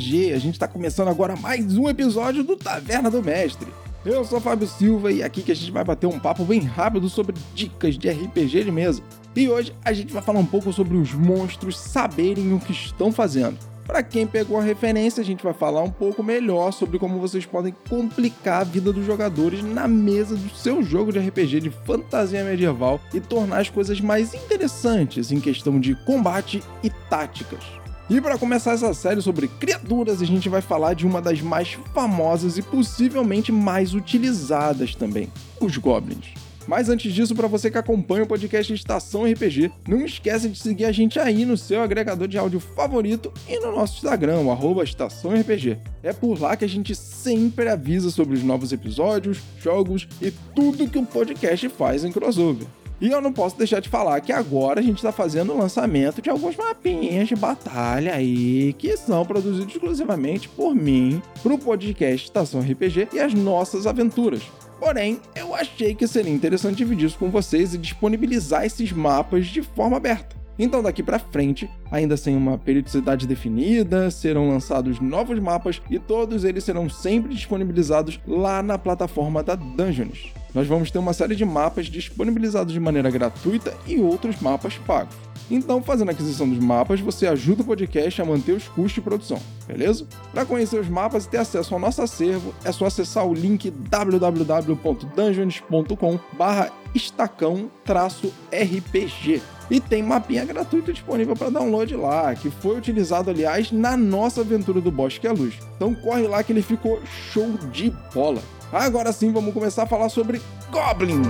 RPG. A gente está começando agora mais um episódio do Taverna do Mestre. Eu sou Fábio Silva e aqui que a gente vai bater um papo bem rápido sobre dicas de RPG de mesa. E hoje a gente vai falar um pouco sobre os monstros saberem o que estão fazendo. Para quem pegou a referência, a gente vai falar um pouco melhor sobre como vocês podem complicar a vida dos jogadores na mesa do seu jogo de RPG de fantasia medieval e tornar as coisas mais interessantes em questão de combate e táticas. E para começar essa série sobre criaturas, a gente vai falar de uma das mais famosas e possivelmente mais utilizadas também: os goblins. Mas antes disso, para você que acompanha o podcast Estação RPG, não esquece de seguir a gente aí no seu agregador de áudio favorito e no nosso Instagram, o Estação RPG. É por lá que a gente sempre avisa sobre os novos episódios, jogos e tudo que o podcast faz em crossover. E eu não posso deixar de falar que agora a gente está fazendo o lançamento de alguns mapinhas de batalha aí que são produzidos exclusivamente por mim para o podcast Estação RPG e as nossas aventuras. Porém, eu achei que seria interessante dividir isso com vocês e disponibilizar esses mapas de forma aberta. Então, daqui para frente, ainda sem uma periodicidade definida, serão lançados novos mapas e todos eles serão sempre disponibilizados lá na plataforma da Dungeons. Nós vamos ter uma série de mapas disponibilizados de maneira gratuita e outros mapas pagos. Então, fazendo a aquisição dos mapas, você ajuda o podcast a manter os custos de produção, beleza? Para conhecer os mapas e ter acesso ao nosso acervo, é só acessar o link www.dungeons.com/estacão-rpg. E tem mapinha gratuito disponível para download lá, que foi utilizado, aliás, na nossa aventura do Bosque à Luz. Então corre lá que ele ficou show de bola. Agora sim, vamos começar a falar sobre Goblins.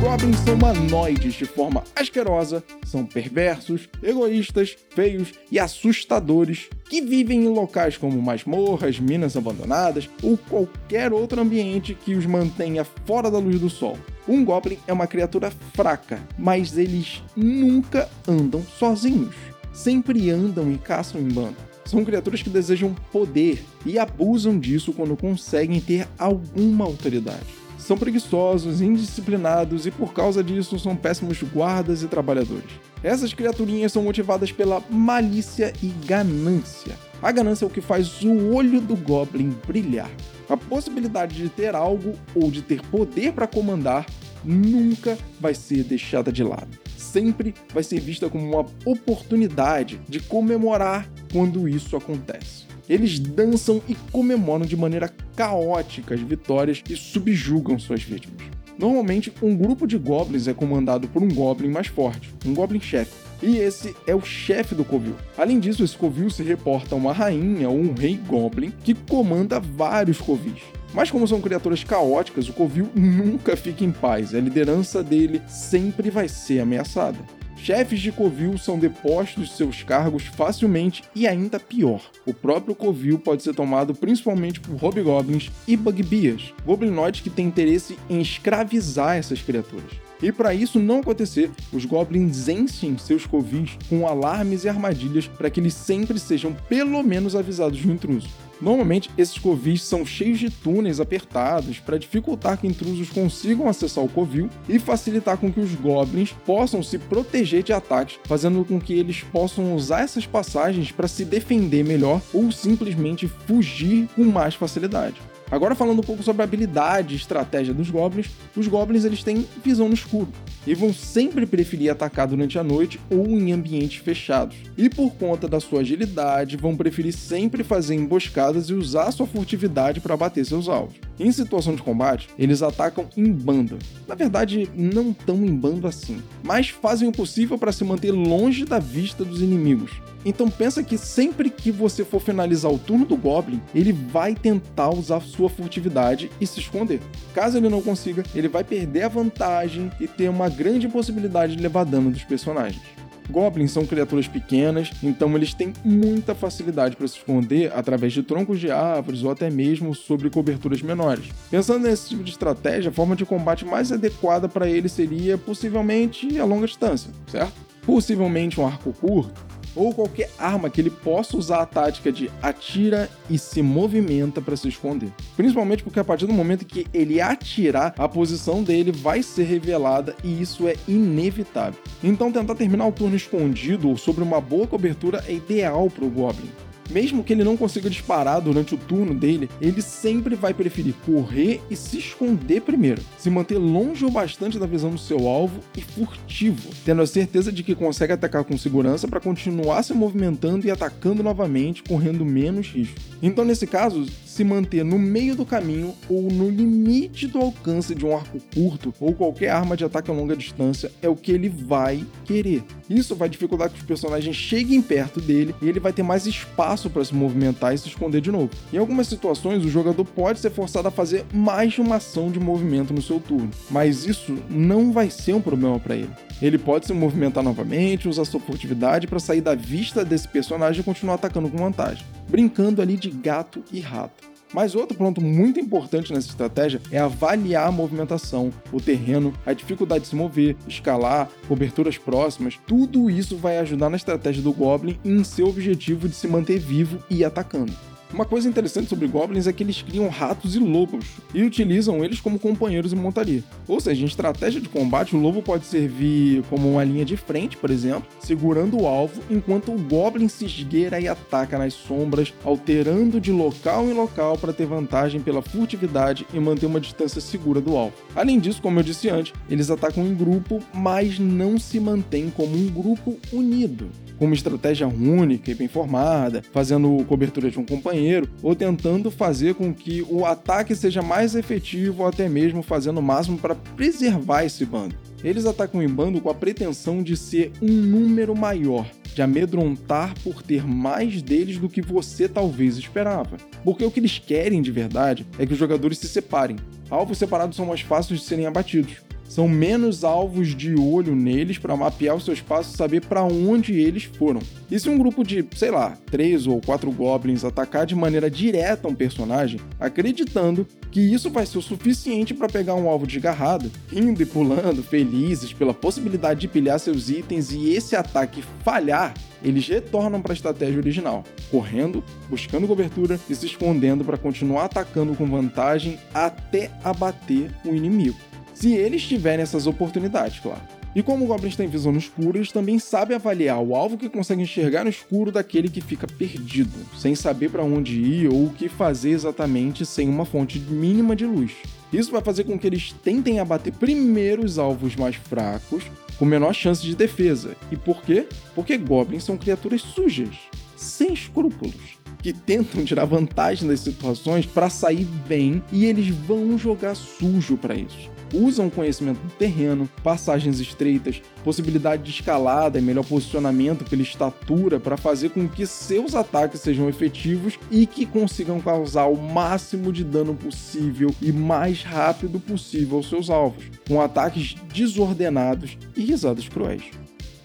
Goblins são humanoides de forma asquerosa, são perversos, egoístas, feios e assustadores que vivem em locais como masmorras, minas abandonadas ou qualquer outro ambiente que os mantenha fora da luz do sol. Um Goblin é uma criatura fraca, mas eles nunca andam sozinhos. Sempre andam e caçam em bando. São criaturas que desejam poder e abusam disso quando conseguem ter alguma autoridade são preguiçosos, indisciplinados e por causa disso são péssimos guardas e trabalhadores. Essas criaturinhas são motivadas pela malícia e ganância. A ganância é o que faz o olho do Goblin brilhar. A possibilidade de ter algo ou de ter poder para comandar nunca vai ser deixada de lado. Sempre vai ser vista como uma oportunidade de comemorar quando isso acontece. Eles dançam e comemoram de maneira caótica as vitórias e subjugam suas vítimas. Normalmente, um grupo de goblins é comandado por um goblin mais forte, um goblin chefe. E esse é o chefe do covil. Além disso, esse covil se reporta a uma rainha ou um rei goblin que comanda vários covis. Mas como são criaturas caóticas, o covil nunca fica em paz. A liderança dele sempre vai ser ameaçada. Chefes de Covil são depostos de seus cargos facilmente e ainda pior, o próprio Covil pode ser tomado principalmente por Hobgoblins e Bugbears, goblinoides que têm interesse em escravizar essas criaturas. E para isso não acontecer, os goblins enchem seus covis com alarmes e armadilhas para que eles sempre sejam pelo menos avisados do intruso. Normalmente, esses covis são cheios de túneis apertados para dificultar que intrusos consigam acessar o covil e facilitar com que os goblins possam se proteger de ataques, fazendo com que eles possam usar essas passagens para se defender melhor ou simplesmente fugir com mais facilidade. Agora falando um pouco sobre a habilidade e estratégia dos goblins, os goblins eles têm visão no escuro e vão sempre preferir atacar durante a noite ou em ambientes fechados. E por conta da sua agilidade, vão preferir sempre fazer emboscadas e usar sua furtividade para bater seus alvos. Em situação de combate, eles atacam em banda. Na verdade, não tão em bando assim, mas fazem o possível para se manter longe da vista dos inimigos. Então pensa que sempre que você for finalizar o turno do Goblin, ele vai tentar usar sua furtividade e se esconder. Caso ele não consiga, ele vai perder a vantagem e ter uma grande possibilidade de levar dano dos personagens. Goblins são criaturas pequenas, então eles têm muita facilidade para se esconder através de troncos de árvores ou até mesmo sobre coberturas menores. Pensando nesse tipo de estratégia, a forma de combate mais adequada para ele seria possivelmente a longa distância, certo? Possivelmente um arco curto, ou qualquer arma que ele possa usar a tática de atira e se movimenta para se esconder. Principalmente porque a partir do momento que ele atirar, a posição dele vai ser revelada e isso é inevitável. Então tentar terminar o turno escondido ou sobre uma boa cobertura é ideal para o Goblin. Mesmo que ele não consiga disparar durante o turno dele, ele sempre vai preferir correr e se esconder primeiro, se manter longe o bastante da visão do seu alvo e furtivo, tendo a certeza de que consegue atacar com segurança para continuar se movimentando e atacando novamente, correndo menos risco. Então, nesse caso, se manter no meio do caminho ou no limite do alcance de um arco curto ou qualquer arma de ataque a longa distância é o que ele vai querer. Isso vai dificultar que os personagens cheguem perto dele e ele vai ter mais espaço para se movimentar e se esconder de novo. Em algumas situações, o jogador pode ser forçado a fazer mais de uma ação de movimento no seu turno, mas isso não vai ser um problema para ele. Ele pode se movimentar novamente, usar sua furtividade para sair da vista desse personagem e continuar atacando com vantagem, brincando ali de gato e rato. Mas outro ponto muito importante nessa estratégia é avaliar a movimentação, o terreno, a dificuldade de se mover, escalar, coberturas próximas. Tudo isso vai ajudar na estratégia do Goblin em seu objetivo de se manter vivo e atacando. Uma coisa interessante sobre goblins é que eles criam ratos e lobos e utilizam eles como companheiros em montaria. Ou seja, em estratégia de combate, o lobo pode servir como uma linha de frente, por exemplo, segurando o alvo, enquanto o goblin se esgueira e ataca nas sombras, alterando de local em local para ter vantagem pela furtividade e manter uma distância segura do alvo. Além disso, como eu disse antes, eles atacam em grupo, mas não se mantêm como um grupo unido com uma estratégia única e bem formada, fazendo cobertura de um companheiro, ou tentando fazer com que o ataque seja mais efetivo ou até mesmo fazendo o máximo para preservar esse bando. Eles atacam em bando com a pretensão de ser um número maior, de amedrontar por ter mais deles do que você talvez esperava. Porque o que eles querem de verdade é que os jogadores se separem. Alvos separados são mais fáceis de serem abatidos são menos alvos de olho neles para mapear os seus passos saber para onde eles foram. E se um grupo de, sei lá, três ou quatro goblins atacar de maneira direta um personagem, acreditando que isso vai ser o suficiente para pegar um alvo desgarrado, rindo e pulando, felizes pela possibilidade de pilhar seus itens e esse ataque falhar, eles retornam para a estratégia original, correndo, buscando cobertura e se escondendo para continuar atacando com vantagem até abater o inimigo se eles tiverem essas oportunidades, claro. E como Goblins tem visão no escuro, eles também sabem avaliar o alvo que consegue enxergar no escuro daquele que fica perdido, sem saber para onde ir ou o que fazer exatamente sem uma fonte mínima de luz. Isso vai fazer com que eles tentem abater primeiro os alvos mais fracos, com menor chance de defesa. E por quê? Porque goblins são criaturas sujas, sem escrúpulos, que tentam tirar vantagem das situações para sair bem e eles vão jogar sujo para isso usam conhecimento do terreno, passagens estreitas, possibilidade de escalada e melhor posicionamento pela estatura para fazer com que seus ataques sejam efetivos e que consigam causar o máximo de dano possível e mais rápido possível aos seus alvos, com ataques desordenados e risadas cruéis.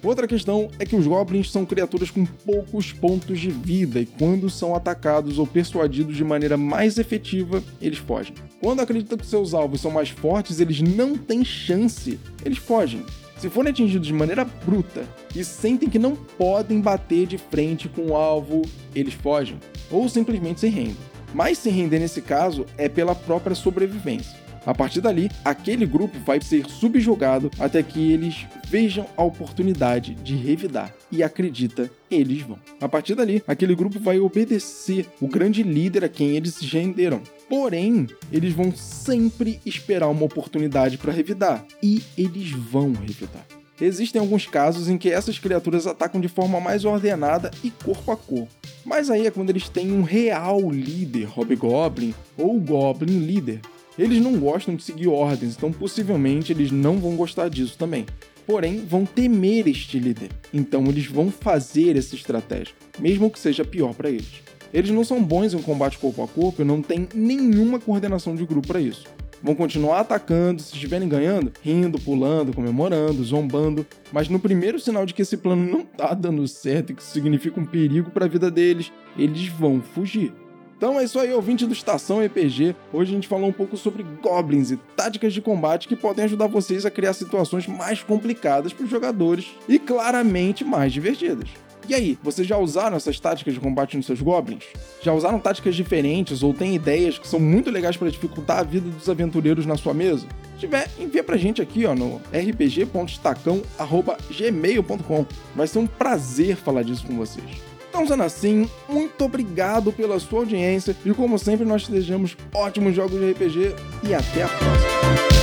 Outra questão é que os goblins são criaturas com poucos pontos de vida e quando são atacados ou persuadidos de maneira mais efetiva, eles fogem. Quando acreditam que seus alvos são mais fortes, eles não têm chance, eles fogem. Se forem atingidos de maneira bruta e sentem que não podem bater de frente com o alvo, eles fogem ou simplesmente se rendem. Mas se render nesse caso é pela própria sobrevivência. A partir dali, aquele grupo vai ser subjugado até que eles vejam a oportunidade de revidar. E acredita, eles vão. A partir dali, aquele grupo vai obedecer o grande líder a quem eles se renderam. Porém, eles vão sempre esperar uma oportunidade para revidar. E eles vão revidar. Existem alguns casos em que essas criaturas atacam de forma mais ordenada e corpo a corpo. Mas aí é quando eles têm um real líder, Hobgoblin ou Goblin líder, eles não gostam de seguir ordens, então possivelmente eles não vão gostar disso também. Porém, vão temer este líder, então eles vão fazer essa estratégia, mesmo que seja pior para eles. Eles não são bons em combate corpo a corpo e não têm nenhuma coordenação de grupo para isso. Vão continuar atacando, se estiverem ganhando, rindo, pulando, comemorando, zombando, mas no primeiro sinal de que esse plano não tá dando certo e que isso significa um perigo para a vida deles, eles vão fugir. Então é isso aí, ouvinte do Estação EPG. Hoje a gente falou um pouco sobre goblins e táticas de combate que podem ajudar vocês a criar situações mais complicadas para os jogadores e claramente mais divertidas. E aí, vocês já usaram essas táticas de combate nos seus goblins? Já usaram táticas diferentes ou têm ideias que são muito legais para dificultar a vida dos aventureiros na sua mesa? Se tiver, envia pra gente aqui ó, no rpg.estacão.gmail.com. Vai ser um prazer falar disso com vocês. Então, sendo assim, muito obrigado pela sua audiência e como sempre nós desejamos ótimos jogos de RPG e até a próxima.